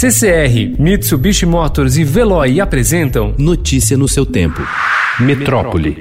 CCR, Mitsubishi Motors e Veloy apresentam Notícia no seu tempo. Metrópole.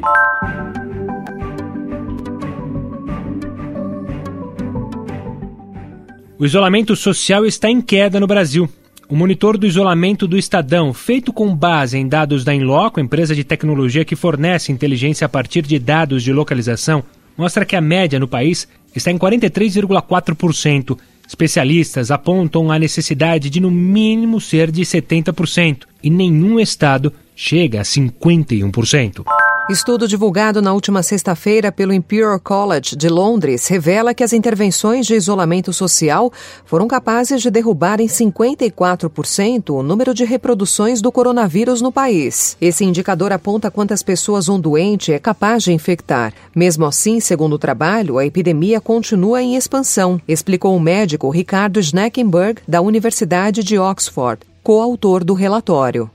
O isolamento social está em queda no Brasil. O monitor do isolamento do Estadão, feito com base em dados da Inloco, empresa de tecnologia que fornece inteligência a partir de dados de localização, mostra que a média no país está em 43,4%. Especialistas apontam a necessidade de no mínimo ser de 70%, e nenhum estado chega a 51%. Estudo divulgado na última sexta-feira pelo Imperial College de Londres revela que as intervenções de isolamento social foram capazes de derrubar em 54% o número de reproduções do coronavírus no país. Esse indicador aponta quantas pessoas um doente é capaz de infectar. Mesmo assim, segundo o trabalho, a epidemia continua em expansão, explicou o médico Ricardo Schneckenberg, da Universidade de Oxford, coautor do relatório.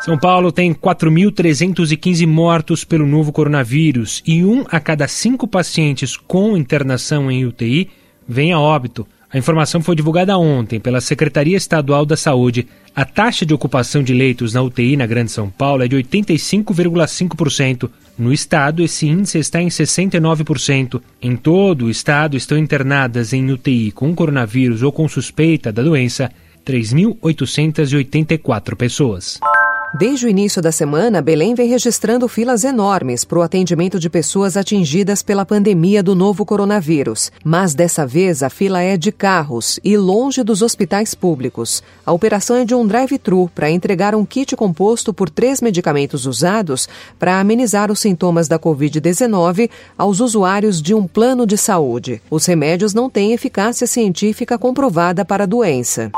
São Paulo tem 4.315 mortos pelo novo coronavírus e um a cada cinco pacientes com internação em UTI vem a óbito. A informação foi divulgada ontem pela Secretaria Estadual da Saúde. A taxa de ocupação de leitos na UTI na Grande São Paulo é de 85,5%. No estado, esse índice está em 69%. Em todo o estado estão internadas em UTI com coronavírus ou com suspeita da doença 3.884 pessoas. Desde o início da semana, Belém vem registrando filas enormes para o atendimento de pessoas atingidas pela pandemia do novo coronavírus. Mas dessa vez a fila é de carros e longe dos hospitais públicos. A operação é de um drive-thru para entregar um kit composto por três medicamentos usados para amenizar os sintomas da Covid-19 aos usuários de um plano de saúde. Os remédios não têm eficácia científica comprovada para a doença.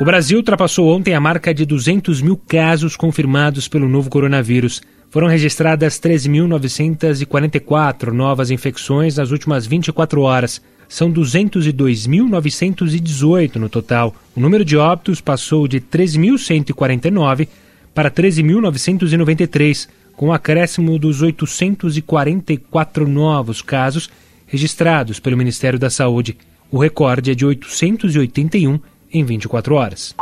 O Brasil ultrapassou ontem a marca de 200 mil casos confirmados pelo novo coronavírus. Foram registradas 13.944 novas infecções nas últimas 24 horas. São 202.918 no total. O número de óbitos passou de 13.149 para 13.993, com o acréscimo dos 844 novos casos registrados pelo Ministério da Saúde. O recorde é de 881 em 24 horas.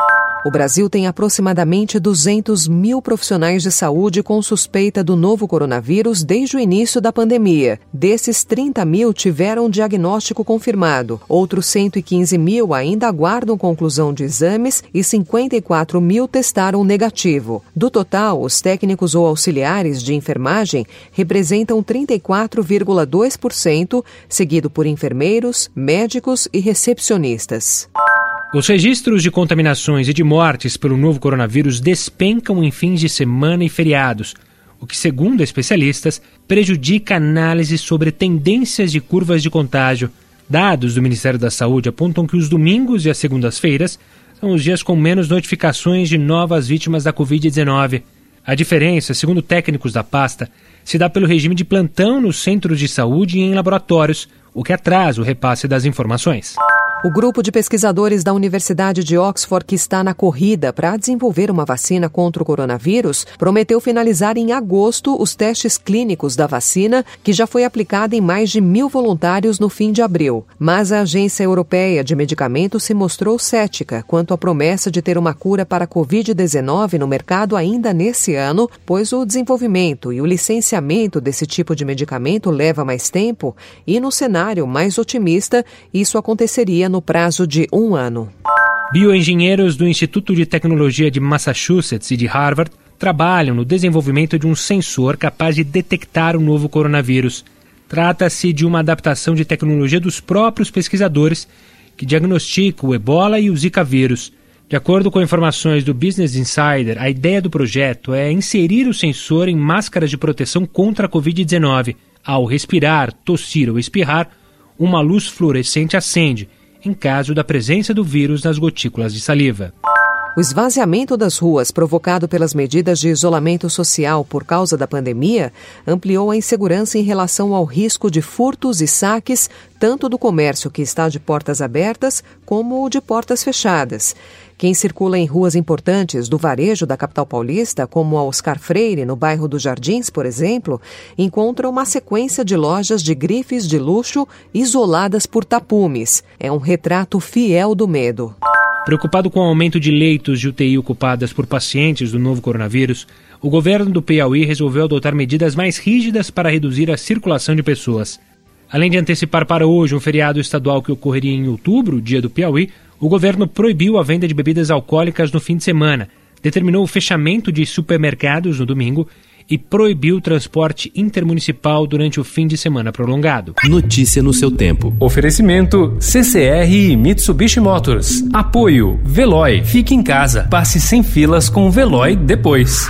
O Brasil tem aproximadamente 200 mil profissionais de saúde com suspeita do novo coronavírus desde o início da pandemia. Desses, 30 mil tiveram diagnóstico confirmado. Outros 115 mil ainda aguardam conclusão de exames e 54 mil testaram negativo. Do total, os técnicos ou auxiliares de enfermagem representam 34,2%, seguido por enfermeiros, médicos e recepcionistas. Os registros de contaminações e de mortes pelo novo coronavírus despencam em fins de semana e feriados, o que, segundo especialistas, prejudica a análise sobre tendências de curvas de contágio. Dados do Ministério da Saúde apontam que os domingos e as segundas-feiras são os dias com menos notificações de novas vítimas da Covid-19. A diferença, segundo técnicos da pasta, se dá pelo regime de plantão nos centros de saúde e em laboratórios, o que atrasa o repasse das informações. O grupo de pesquisadores da Universidade de Oxford, que está na corrida para desenvolver uma vacina contra o coronavírus, prometeu finalizar em agosto os testes clínicos da vacina, que já foi aplicada em mais de mil voluntários no fim de abril. Mas a Agência Europeia de Medicamentos se mostrou cética quanto à promessa de ter uma cura para a Covid-19 no mercado ainda nesse ano, pois o desenvolvimento e o licenciamento desse tipo de medicamento leva mais tempo e, no cenário mais otimista, isso aconteceria no prazo de um ano. Bioengenheiros do Instituto de Tecnologia de Massachusetts e de Harvard trabalham no desenvolvimento de um sensor capaz de detectar o novo coronavírus. Trata-se de uma adaptação de tecnologia dos próprios pesquisadores que diagnostica o ebola e o zika vírus. De acordo com informações do Business Insider, a ideia do projeto é inserir o sensor em máscaras de proteção contra a Covid-19. Ao respirar, tossir ou espirrar, uma luz fluorescente acende em caso da presença do vírus nas gotículas de saliva. O esvaziamento das ruas provocado pelas medidas de isolamento social por causa da pandemia ampliou a insegurança em relação ao risco de furtos e saques, tanto do comércio que está de portas abertas como de portas fechadas. Quem circula em ruas importantes do varejo da capital paulista, como a Oscar Freire, no bairro dos Jardins, por exemplo, encontra uma sequência de lojas de grifes de luxo isoladas por tapumes. É um retrato fiel do medo. Preocupado com o aumento de leitos de UTI ocupadas por pacientes do novo coronavírus, o governo do Piauí resolveu adotar medidas mais rígidas para reduzir a circulação de pessoas. Além de antecipar para hoje um feriado estadual que ocorreria em outubro, dia do Piauí, o governo proibiu a venda de bebidas alcoólicas no fim de semana, determinou o fechamento de supermercados no domingo e proibiu o transporte intermunicipal durante o fim de semana prolongado. Notícia no seu tempo. Oferecimento CCR e Mitsubishi Motors. Apoio Veloy. Fique em casa. Passe sem filas com o Veloy depois.